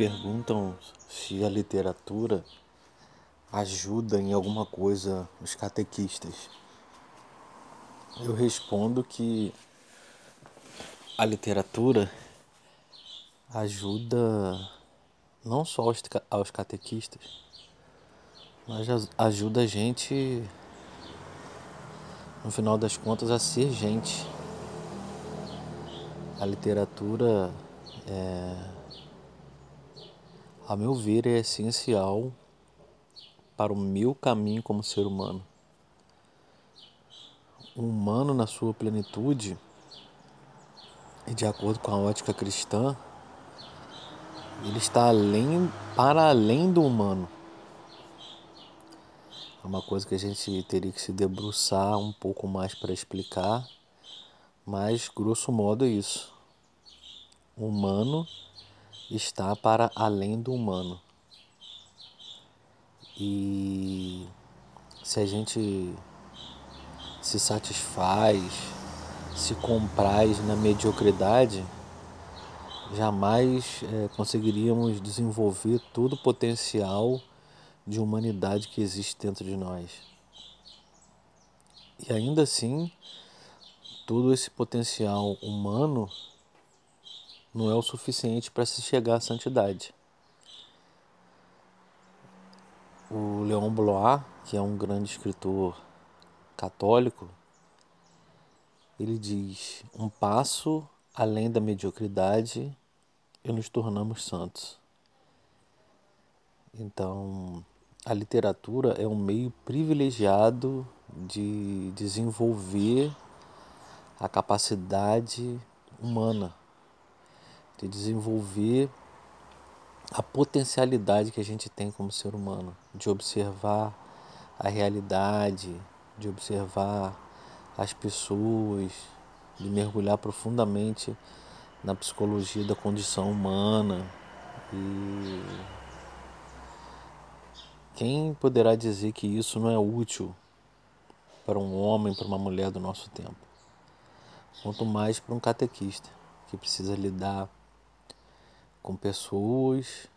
perguntam se a literatura ajuda em alguma coisa os catequistas. Eu respondo que a literatura ajuda não só aos, catequistas, mas ajuda a gente, no final das contas, a ser gente. A literatura é a meu ver, é essencial para o meu caminho como ser humano. O humano, na sua plenitude, e de acordo com a ótica cristã, ele está além, para além do humano. É uma coisa que a gente teria que se debruçar um pouco mais para explicar, mas grosso modo é isso. O humano está para além do humano. E se a gente se satisfaz, se compraz na mediocridade, jamais é, conseguiríamos desenvolver todo o potencial de humanidade que existe dentro de nós. E ainda assim, todo esse potencial humano não é o suficiente para se chegar à santidade. O Leon Blois, que é um grande escritor católico, ele diz: um passo além da mediocridade e nos tornamos santos. Então, a literatura é um meio privilegiado de desenvolver a capacidade humana de desenvolver a potencialidade que a gente tem como ser humano, de observar a realidade, de observar as pessoas, de mergulhar profundamente na psicologia da condição humana. E quem poderá dizer que isso não é útil para um homem, para uma mulher do nosso tempo? Quanto mais para um catequista que precisa lidar com pessoas,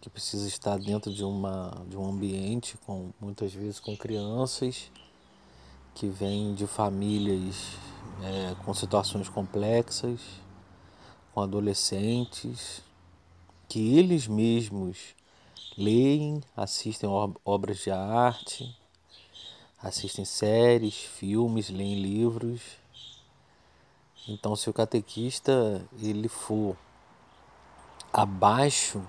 que precisa estar dentro de, uma, de um ambiente com muitas vezes com crianças que vêm de famílias é, com situações complexas, com adolescentes, que eles mesmos leem, assistem obras de arte, assistem séries, filmes, leem livros. Então, se o catequista ele for abaixo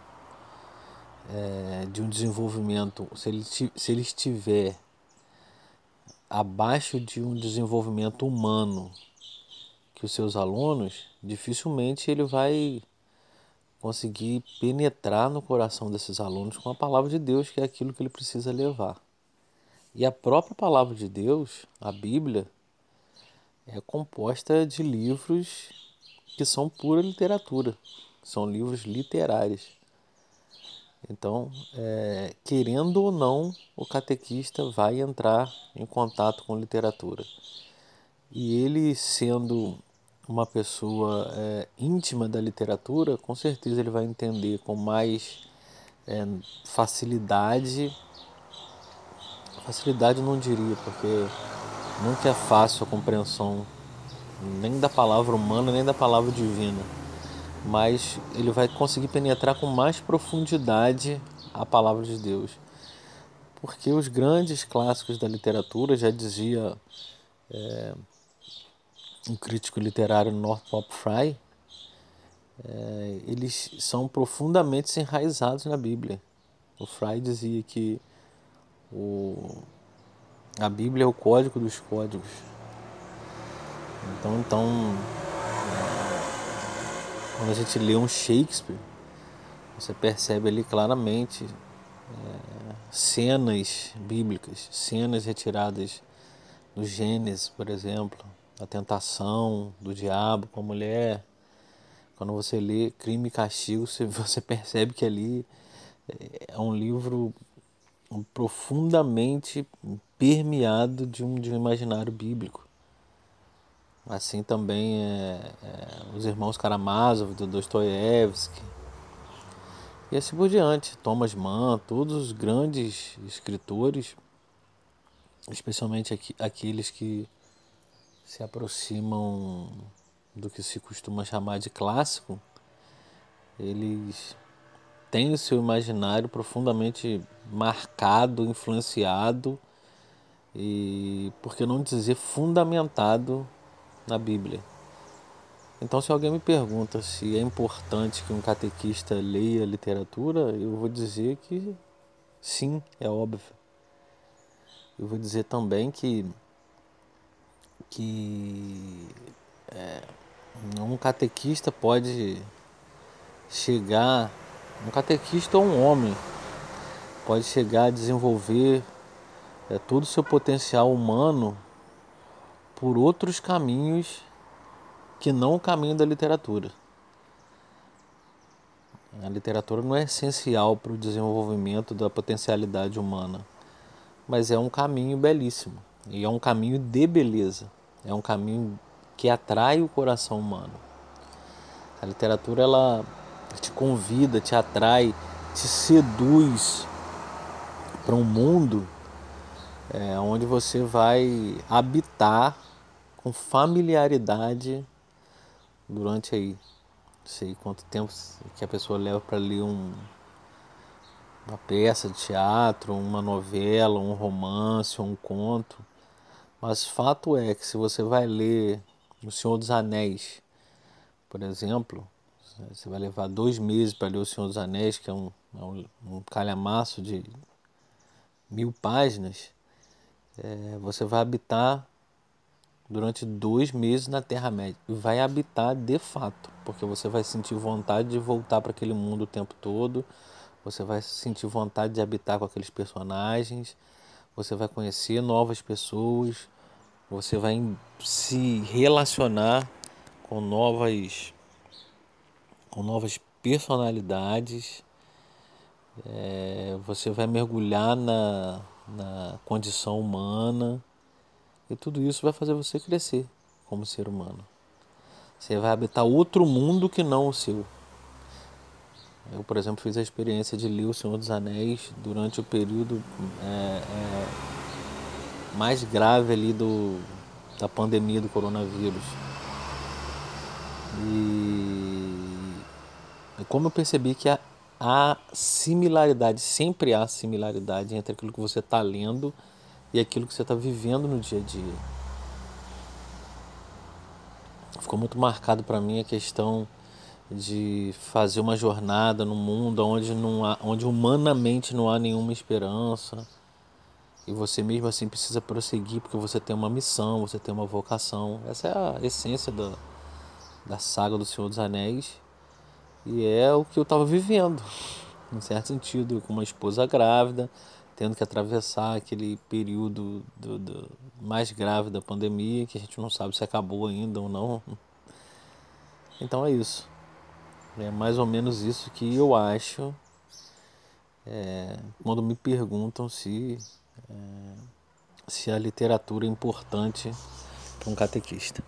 é, de um desenvolvimento, se ele, se ele estiver abaixo de um desenvolvimento humano que os seus alunos, dificilmente ele vai conseguir penetrar no coração desses alunos com a palavra de Deus, que é aquilo que ele precisa levar. E a própria palavra de Deus, a Bíblia, é composta de livros que são pura literatura são livros literários. Então, é, querendo ou não, o catequista vai entrar em contato com literatura. E ele, sendo uma pessoa é, íntima da literatura, com certeza ele vai entender com mais é, facilidade. Facilidade não diria, porque nunca é fácil a compreensão nem da palavra humana nem da palavra divina mas ele vai conseguir penetrar com mais profundidade a palavra de Deus. Porque os grandes clássicos da literatura, já dizia é, um crítico literário Northrop Frye, é, eles são profundamente enraizados na Bíblia. O Frye dizia que o, a Bíblia é o código dos códigos. Então, então quando a gente lê um Shakespeare, você percebe ali claramente é, cenas bíblicas, cenas retiradas do Gênesis, por exemplo, a tentação do diabo com a mulher. Quando você lê Crime e Castigo, você percebe que ali é um livro profundamente permeado de um, de um imaginário bíblico. Assim também é, é, os irmãos Karamazov, do Dostoiévski. E assim por diante. Thomas Mann, todos os grandes escritores, especialmente aqu aqueles que se aproximam do que se costuma chamar de clássico, eles têm o seu imaginário profundamente marcado, influenciado e, por que não dizer, fundamentado na Bíblia. Então, se alguém me pergunta se é importante que um catequista leia literatura, eu vou dizer que sim, é óbvio. Eu vou dizer também que, que é, um catequista pode chegar, um catequista ou um homem, pode chegar a desenvolver é, todo o seu potencial humano por outros caminhos que não o caminho da literatura. A literatura não é essencial para o desenvolvimento da potencialidade humana, mas é um caminho belíssimo e é um caminho de beleza, é um caminho que atrai o coração humano. A literatura ela te convida, te atrai, te seduz para um mundo é, onde você vai habitar com familiaridade durante aí, não sei quanto tempo que a pessoa leva para ler um, uma peça de teatro, uma novela, um romance, um conto. Mas fato é que se você vai ler O Senhor dos Anéis, por exemplo, você vai levar dois meses para ler O Senhor dos Anéis, que é um, é um, um calhamaço de mil páginas, é, você vai habitar durante dois meses na Terra-média. Vai habitar de fato, porque você vai sentir vontade de voltar para aquele mundo o tempo todo, você vai sentir vontade de habitar com aqueles personagens, você vai conhecer novas pessoas, você vai se relacionar com novas com novas personalidades, é, você vai mergulhar na, na condição humana e tudo isso vai fazer você crescer como ser humano. Você vai habitar outro mundo que não o seu. Eu, por exemplo, fiz a experiência de ler O Senhor dos Anéis durante o período é, é, mais grave ali do, da pandemia do coronavírus. E, e como eu percebi que há, há similaridade, sempre há similaridade entre aquilo que você está lendo e aquilo que você está vivendo no dia a dia. Ficou muito marcado para mim a questão de fazer uma jornada no mundo onde, não há, onde humanamente não há nenhuma esperança e você mesmo assim precisa prosseguir porque você tem uma missão, você tem uma vocação. Essa é a essência da, da saga do Senhor dos Anéis e é o que eu estava vivendo, em certo sentido, com uma esposa grávida, tendo que atravessar aquele período do, do, mais grave da pandemia, que a gente não sabe se acabou ainda ou não. Então é isso. É mais ou menos isso que eu acho é, quando me perguntam se, é, se a literatura é importante para um catequista.